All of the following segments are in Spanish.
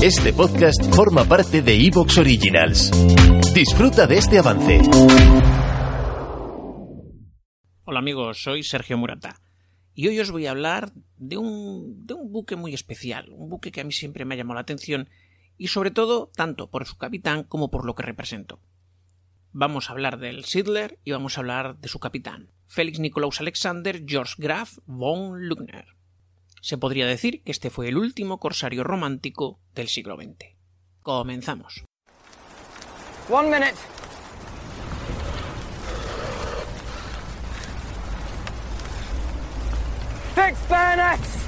Este podcast forma parte de Evox Originals. Disfruta de este avance. Hola amigos, soy Sergio Murata. Y hoy os voy a hablar de un, de un buque muy especial, un buque que a mí siempre me ha llamado la atención y sobre todo tanto por su capitán como por lo que representó. Vamos a hablar del Sidler y vamos a hablar de su capitán, Félix Nicolaus Alexander George Graf von Lugner. Se podría decir que este fue el último corsario romántico del siglo XX. Comenzamos. One minute. Bayonets!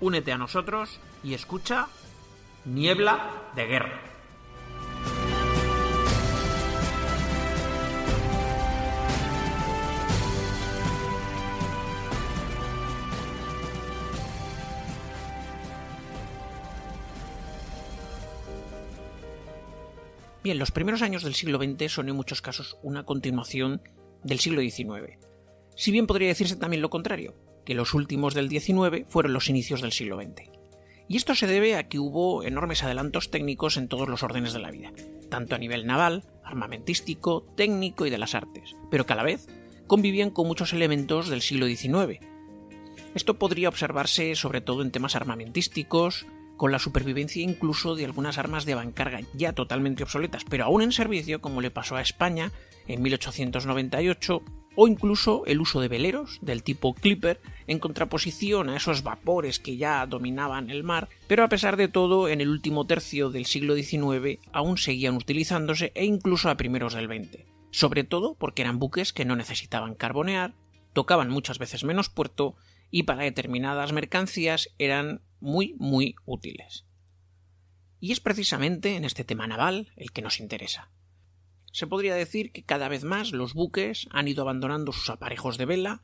únete a nosotros y escucha Niebla de Guerra. Bien, los primeros años del siglo XX son en muchos casos una continuación del siglo XIX. Si bien podría decirse también lo contrario, que los últimos del XIX fueron los inicios del siglo XX. Y esto se debe a que hubo enormes adelantos técnicos en todos los órdenes de la vida, tanto a nivel naval, armamentístico, técnico y de las artes, pero que a la vez convivían con muchos elementos del siglo XIX. Esto podría observarse sobre todo en temas armamentísticos, con la supervivencia incluso de algunas armas de avancarga ya totalmente obsoletas, pero aún en servicio, como le pasó a España en 1898 o incluso el uso de veleros del tipo Clipper en contraposición a esos vapores que ya dominaban el mar, pero a pesar de todo en el último tercio del siglo XIX aún seguían utilizándose e incluso a primeros del XX, sobre todo porque eran buques que no necesitaban carbonear, tocaban muchas veces menos puerto y para determinadas mercancías eran muy muy útiles. Y es precisamente en este tema naval el que nos interesa. Se podría decir que cada vez más los buques han ido abandonando sus aparejos de vela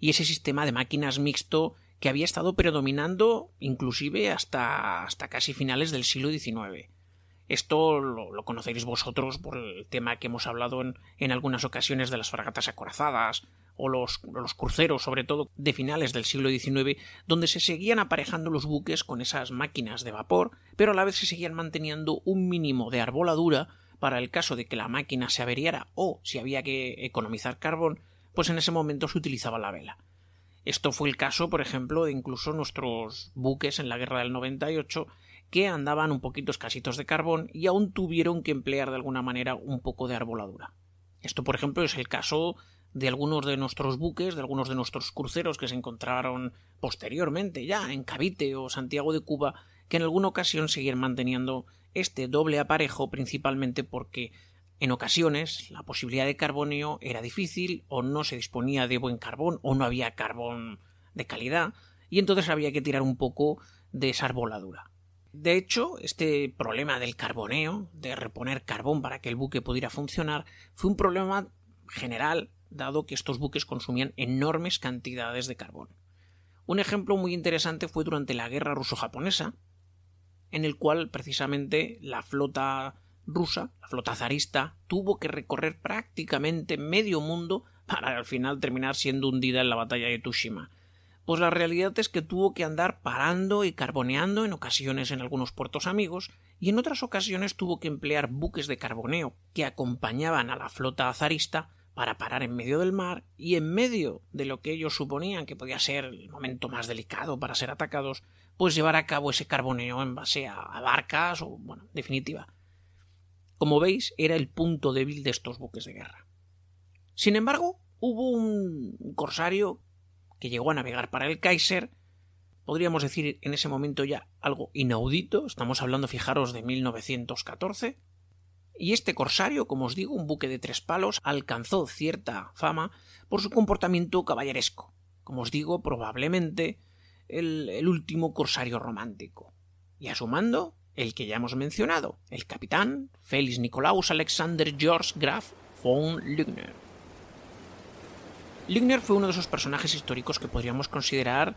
y ese sistema de máquinas mixto que había estado predominando inclusive hasta, hasta casi finales del siglo XIX. Esto lo, conoceréis vosotros por el tema que hemos hablado en, en algunas ocasiones de las fragatas acorazadas o los, los, cruceros, sobre todo de finales del siglo XIX, donde se seguían aparejando los buques con esas máquinas de vapor, pero a la vez se seguían manteniendo un mínimo de arboladura para el caso de que la máquina se averiara o si había que economizar carbón, pues en ese momento se utilizaba la vela. Esto fue el caso, por ejemplo, de incluso nuestros buques en la guerra del 98 que andaban un poquito escasitos de carbón y aún tuvieron que emplear de alguna manera un poco de arboladura. Esto, por ejemplo, es el caso de algunos de nuestros buques, de algunos de nuestros cruceros que se encontraron posteriormente ya en Cavite o Santiago de Cuba, que en alguna ocasión seguían manteniendo este doble aparejo principalmente porque en ocasiones la posibilidad de carboneo era difícil o no se disponía de buen carbón o no había carbón de calidad y entonces había que tirar un poco de esa arboladura. De hecho, este problema del carboneo, de reponer carbón para que el buque pudiera funcionar, fue un problema general dado que estos buques consumían enormes cantidades de carbón. Un ejemplo muy interesante fue durante la guerra ruso-japonesa, en el cual precisamente la flota rusa, la flota zarista, tuvo que recorrer prácticamente medio mundo para al final terminar siendo hundida en la batalla de Tushima. Pues la realidad es que tuvo que andar parando y carboneando en ocasiones en algunos puertos amigos y en otras ocasiones tuvo que emplear buques de carboneo que acompañaban a la flota zarista para parar en medio del mar y en medio de lo que ellos suponían que podía ser el momento más delicado para ser atacados, pues llevar a cabo ese carboneo en base a, barcas o, bueno, definitiva. Como veis, era el punto débil de estos buques de guerra. Sin embargo, hubo un corsario que llegó a navegar para el Kaiser, podríamos decir en ese momento ya algo inaudito, estamos hablando, fijaros, de 1914, y este corsario, como os digo, un buque de tres palos, alcanzó cierta fama por su comportamiento caballeresco. Como os digo, probablemente el, último corsario romántico. Y a su mando, el que ya hemos mencionado, el capitán Félix Nicolaus Alexander George Graf von Lügner. Lügner fue uno de esos personajes históricos que podríamos considerar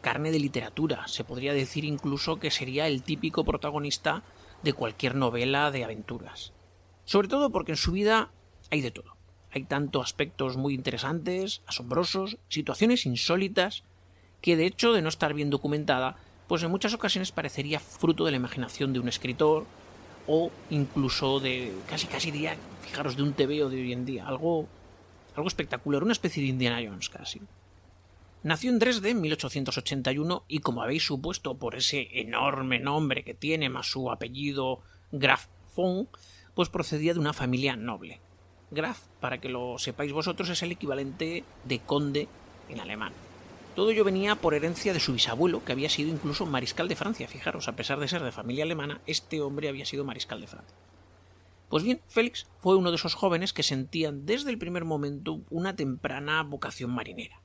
carne de literatura. Se podría decir incluso que sería el típico protagonista de cualquier novela de aventuras. Sobre todo porque en su vida hay de todo. Hay tanto aspectos muy interesantes, asombrosos, situaciones insólitas, que de hecho de no estar bien documentada, pues en muchas ocasiones parecería fruto de la imaginación de un escritor o incluso de casi casi diría, fijaros, de un TVO de hoy en día, algo algo espectacular, una especie de Indiana Jones casi. Nació en Dresde en 1881 y como habéis supuesto por ese enorme nombre que tiene más su apellido Graf von, pues procedía de una familia noble. Graf, para que lo sepáis vosotros, es el equivalente de conde en alemán. Todo ello venía por herencia de su bisabuelo, que había sido incluso mariscal de Francia. Fijaros, a pesar de ser de familia alemana, este hombre había sido mariscal de Francia. Pues bien, Félix fue uno de esos jóvenes que sentían desde el primer momento una temprana vocación marinera.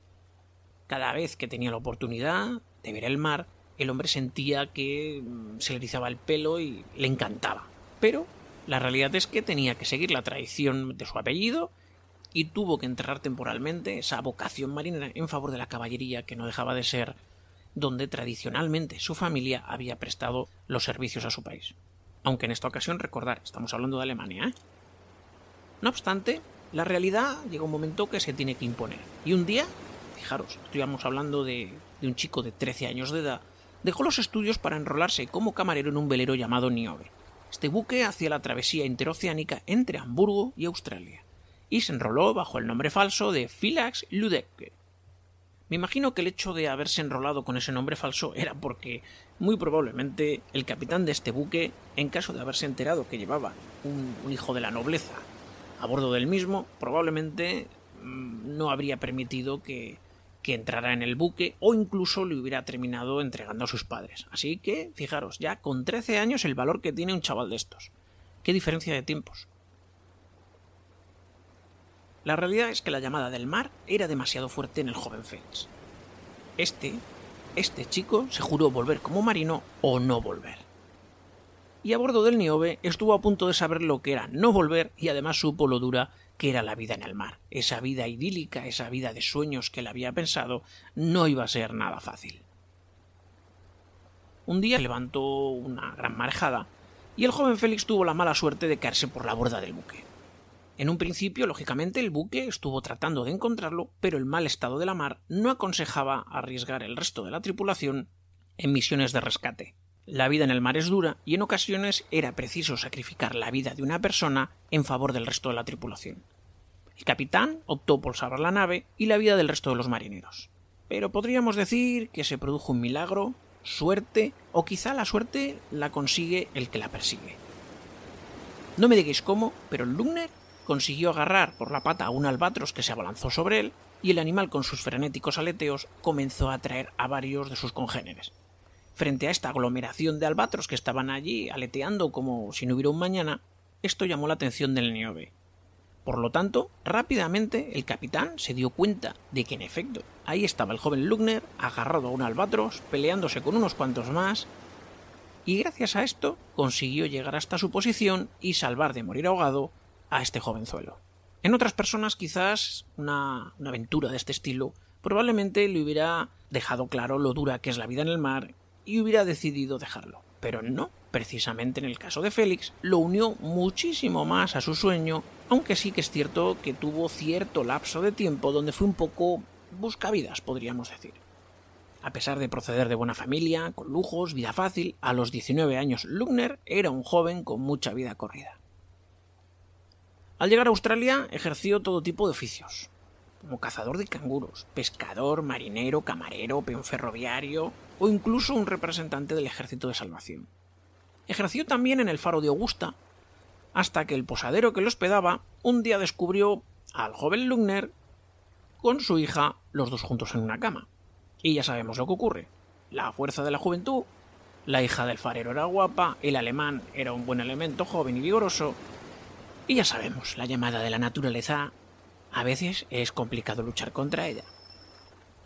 Cada vez que tenía la oportunidad de ver el mar, el hombre sentía que mm, se le erizaba el pelo y le encantaba. Pero la realidad es que tenía que seguir la tradición de su apellido y tuvo que enterrar temporalmente esa vocación marinera en favor de la caballería que no dejaba de ser donde tradicionalmente su familia había prestado los servicios a su país. Aunque en esta ocasión recordar, estamos hablando de Alemania. ¿eh? No obstante, la realidad llega un momento que se tiene que imponer. Y un día fijaros, estuvimos hablando de, un chico de 13 años de edad, dejó los estudios para enrolarse como camarero en un velero llamado Niobe. Este buque hacía la travesía interoceánica entre Hamburgo y Australia, y se enroló bajo el nombre falso de Philax Ludecke. Me imagino que el hecho de haberse enrolado con ese nombre falso era porque, muy probablemente, el capitán de este buque, en caso de haberse enterado que llevaba un hijo de la nobleza a bordo del mismo, probablemente mm, no habría permitido que, que entrara en el buque o incluso le hubiera terminado entregando a sus padres. Así que, fijaros, ya con 13 años el valor que tiene un chaval de estos. Qué diferencia de tiempos. La realidad es que la llamada del mar era demasiado fuerte en el joven Félix. Este, este chico se juró volver como marino o no volver. Y a bordo del Niobe estuvo a punto de saber lo que era no volver y además supo lo dura que era la vida en el mar. Esa vida idílica, esa vida de sueños que él había pensado, no iba a ser nada fácil. Un día levantó una gran marejada y el joven Félix tuvo la mala suerte de caerse por la borda del buque. En un principio, lógicamente, el buque estuvo tratando de encontrarlo, pero el mal estado de la mar no aconsejaba arriesgar el resto de la tripulación en misiones de rescate. La vida en el mar es dura y en ocasiones era preciso sacrificar la vida de una persona en favor del resto de la tripulación. El capitán optó por salvar la nave y la vida del resto de los marineros. Pero podríamos decir que se produjo un milagro, suerte, o quizá la suerte la consigue el que la persigue. No me digáis cómo, pero Lugner consiguió agarrar por la pata a un albatros que se abalanzó sobre él, y el animal con sus frenéticos aleteos comenzó a atraer a varios de sus congéneres. Frente a esta aglomeración de albatros que estaban allí aleteando como si no hubiera un mañana, esto llamó la atención del Niobe. Por lo tanto, rápidamente el capitán se dio cuenta de que en efecto ahí estaba el joven Lugner agarrado a un albatros, peleándose con unos cuantos más, y gracias a esto consiguió llegar hasta su posición y salvar de morir ahogado a este jovenzuelo. En otras personas quizás una, una aventura de este estilo probablemente le hubiera dejado claro lo dura que es la vida en el mar y hubiera decidido dejarlo. Pero no, precisamente en el caso de Félix, lo unió muchísimo más a su sueño, aunque sí que es cierto que tuvo cierto lapso de tiempo donde fue un poco buscavidas, podríamos decir. A pesar de proceder de buena familia, con lujos, vida fácil, a los 19 años Lugner era un joven con mucha vida corrida. Al llegar a Australia ejerció todo tipo de oficios, como cazador de canguros, pescador, marinero, camarero, peón ferroviario o incluso un representante del ejército de salvación. Ejerció también en el faro de Augusta, hasta que el posadero que lo hospedaba un día descubrió al joven Lugner con su hija, los dos juntos en una cama. Y ya sabemos lo que ocurre. La fuerza de la juventud, la hija del farero era guapa, el alemán era un buen elemento, joven y vigoroso. Y ya sabemos, la llamada de la naturaleza, a veces es complicado luchar contra ella.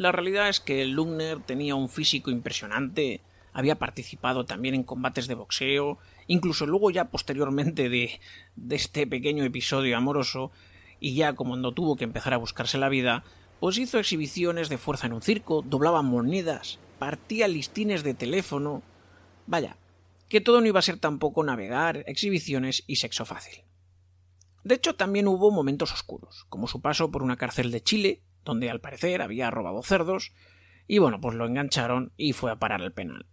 La realidad es que Lugner tenía un físico impresionante, había participado también en combates de boxeo, incluso luego ya posteriormente de, de este pequeño episodio amoroso, y ya como no tuvo que empezar a buscarse la vida, pues hizo exhibiciones de fuerza en un circo, doblaba monedas, partía listines de teléfono. Vaya, que todo no iba a ser tampoco navegar, exhibiciones y sexo fácil. De hecho, también hubo momentos oscuros, como su paso por una cárcel de Chile, donde al parecer había robado cerdos, y bueno, pues lo engancharon y fue a parar al penal.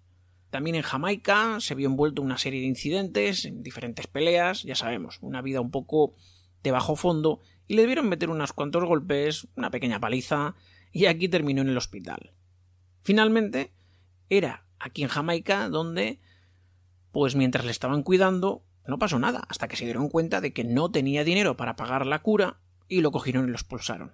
También en Jamaica se vio envuelto en una serie de incidentes, en diferentes peleas, ya sabemos, una vida un poco de bajo fondo y le debieron meter unos cuantos golpes, una pequeña paliza, y aquí terminó en el hospital. Finalmente, era aquí en Jamaica donde, pues mientras le estaban cuidando, no pasó nada, hasta que se dieron cuenta de que no tenía dinero para pagar la cura y lo cogieron y lo expulsaron.